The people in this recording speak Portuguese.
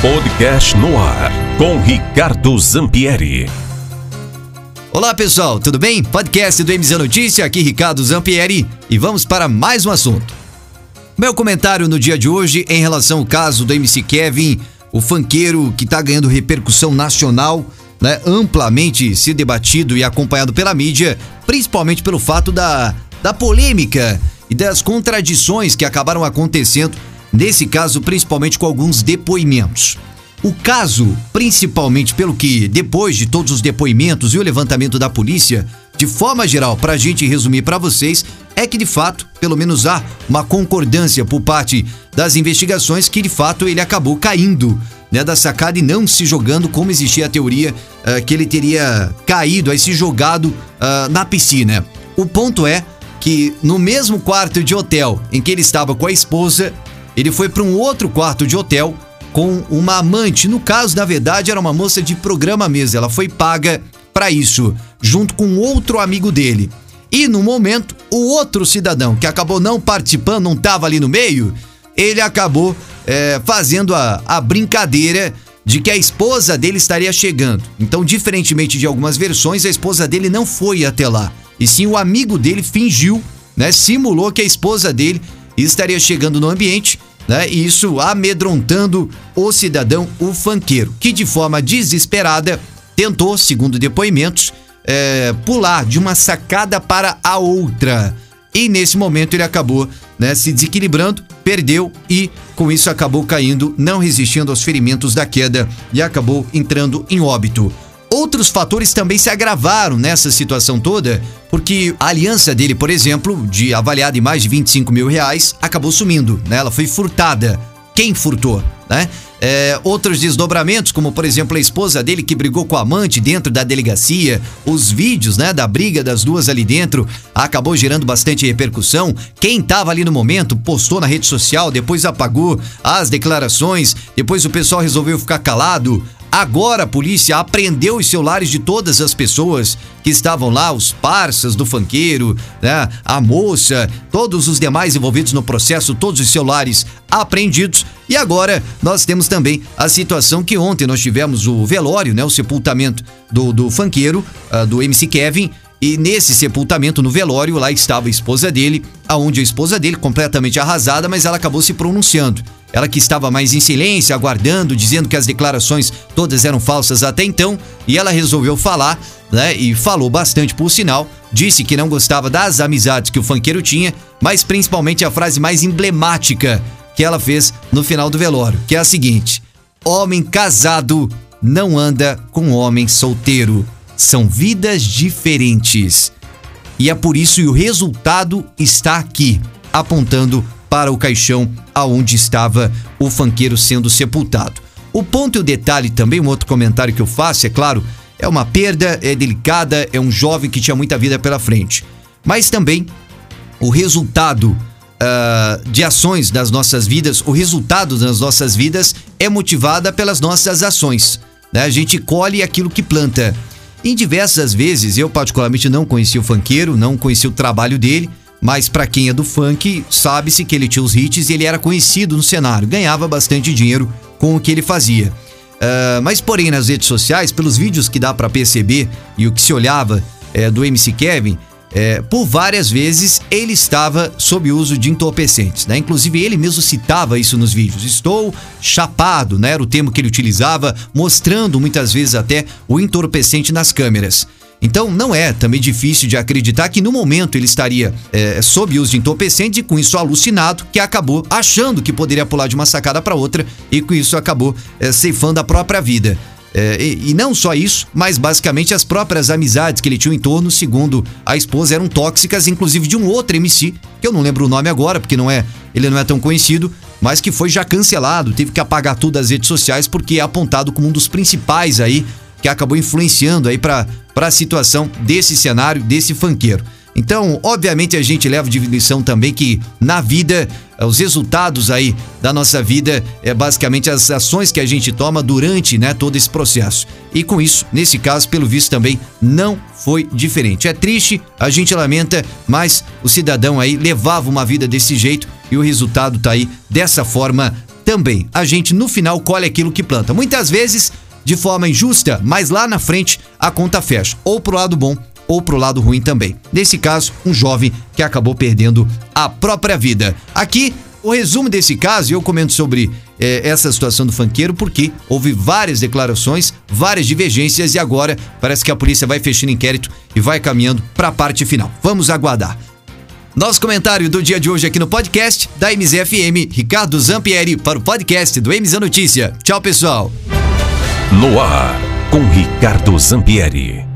Podcast no ar com Ricardo Zampieri. Olá pessoal, tudo bem? Podcast do MZ Notícia, aqui Ricardo Zampieri e vamos para mais um assunto. Meu comentário no dia de hoje em relação ao caso do MC Kevin, o fanqueiro que está ganhando repercussão nacional, né, amplamente se debatido e acompanhado pela mídia, principalmente pelo fato da, da polêmica e das contradições que acabaram acontecendo Nesse caso, principalmente com alguns depoimentos. O caso, principalmente pelo que, depois de todos os depoimentos e o levantamento da polícia, de forma geral, para a gente resumir para vocês, é que de fato, pelo menos há uma concordância por parte das investigações que de fato ele acabou caindo né, da sacada e não se jogando, como existia a teoria uh, que ele teria caído, aí se jogado uh, na piscina. O ponto é que no mesmo quarto de hotel em que ele estava com a esposa, ele foi para um outro quarto de hotel com uma amante. No caso, na verdade, era uma moça de programa mesmo. Ela foi paga para isso, junto com outro amigo dele. E no momento, o outro cidadão que acabou não participando, não estava ali no meio, ele acabou é, fazendo a, a brincadeira de que a esposa dele estaria chegando. Então, diferentemente de algumas versões, a esposa dele não foi até lá. E sim o amigo dele fingiu, né, simulou que a esposa dele estaria chegando no ambiente né? Isso amedrontando o cidadão, o fanqueiro, que de forma desesperada tentou, segundo depoimentos, é, pular de uma sacada para a outra. E nesse momento ele acabou né, se desequilibrando, perdeu e com isso acabou caindo, não resistindo aos ferimentos da queda e acabou entrando em óbito. Outros fatores também se agravaram nessa situação toda, porque a aliança dele, por exemplo, de avaliada em mais de 25 mil reais, acabou sumindo, né? Ela foi furtada. Quem furtou, né? É, outros desdobramentos, como por exemplo a esposa dele que brigou com a amante dentro da delegacia, os vídeos, né, da briga das duas ali dentro, acabou gerando bastante repercussão. Quem estava ali no momento postou na rede social, depois apagou as declarações, depois o pessoal resolveu ficar calado. Agora a polícia apreendeu os celulares de todas as pessoas que estavam lá, os parças do fanqueiro, né, a moça, todos os demais envolvidos no processo, todos os celulares apreendidos. E agora nós temos também a situação que ontem nós tivemos o velório, né, o sepultamento do, do fanqueiro, uh, do MC Kevin, e nesse sepultamento no velório, lá estava a esposa dele, aonde a esposa dele, completamente arrasada, mas ela acabou se pronunciando. Ela que estava mais em silêncio, aguardando, dizendo que as declarações todas eram falsas até então, e ela resolveu falar, né? E falou bastante por sinal. Disse que não gostava das amizades que o fanqueiro tinha, mas principalmente a frase mais emblemática que ela fez no final do velório, que é a seguinte: Homem casado não anda com homem solteiro. São vidas diferentes. E é por isso que o resultado está aqui, apontando para o caixão aonde estava o fanqueiro sendo sepultado. O ponto e o detalhe também, um outro comentário que eu faço, é claro, é uma perda, é delicada, é um jovem que tinha muita vida pela frente. Mas também o resultado uh, de ações das nossas vidas, o resultado das nossas vidas é motivada pelas nossas ações. Né? A gente colhe aquilo que planta. Em diversas vezes, eu particularmente não conheci o funkeiro, não conheci o trabalho dele, mas para quem é do funk, sabe-se que ele tinha os hits e ele era conhecido no cenário, ganhava bastante dinheiro com o que ele fazia. Uh, mas porém nas redes sociais, pelos vídeos que dá para perceber e o que se olhava é, do MC Kevin, é, por várias vezes ele estava sob uso de entorpecentes, né? Inclusive ele mesmo citava isso nos vídeos. Estou chapado, né? Era o termo que ele utilizava, mostrando muitas vezes até o entorpecente nas câmeras. Então não é também difícil de acreditar que no momento ele estaria é, sob uso de entorpecente e com isso alucinado, que acabou achando que poderia pular de uma sacada para outra e com isso acabou é, ceifando a própria vida. É, e, e, não só isso, mas basicamente as próprias amizades que ele tinha em torno, segundo a esposa, eram tóxicas, inclusive de um outro MC, que eu não lembro o nome agora, porque não é, ele não é tão conhecido, mas que foi já cancelado, teve que apagar tudo das redes sociais porque é apontado como um dos principais aí que acabou influenciando aí para a situação desse cenário, desse fanqueiro. Então, obviamente, a gente leva de lição também que na vida, os resultados aí da nossa vida é basicamente as ações que a gente toma durante né, todo esse processo. E com isso, nesse caso, pelo visto também não foi diferente. É triste, a gente lamenta, mas o cidadão aí levava uma vida desse jeito e o resultado tá aí dessa forma também. A gente no final colhe aquilo que planta. Muitas vezes de forma injusta, mas lá na frente a conta fecha, ou pro lado bom ou pro lado ruim também. Nesse caso, um jovem que acabou perdendo a própria vida. Aqui o resumo desse caso, eu comento sobre eh, essa situação do fanqueiro porque houve várias declarações, várias divergências e agora parece que a polícia vai fechando inquérito e vai caminhando para a parte final. Vamos aguardar. Nosso comentário do dia de hoje aqui no podcast da MZFM, Ricardo Zampieri, para o podcast do MZ Notícia. Tchau, pessoal. No ar, com Ricardo Zampieri.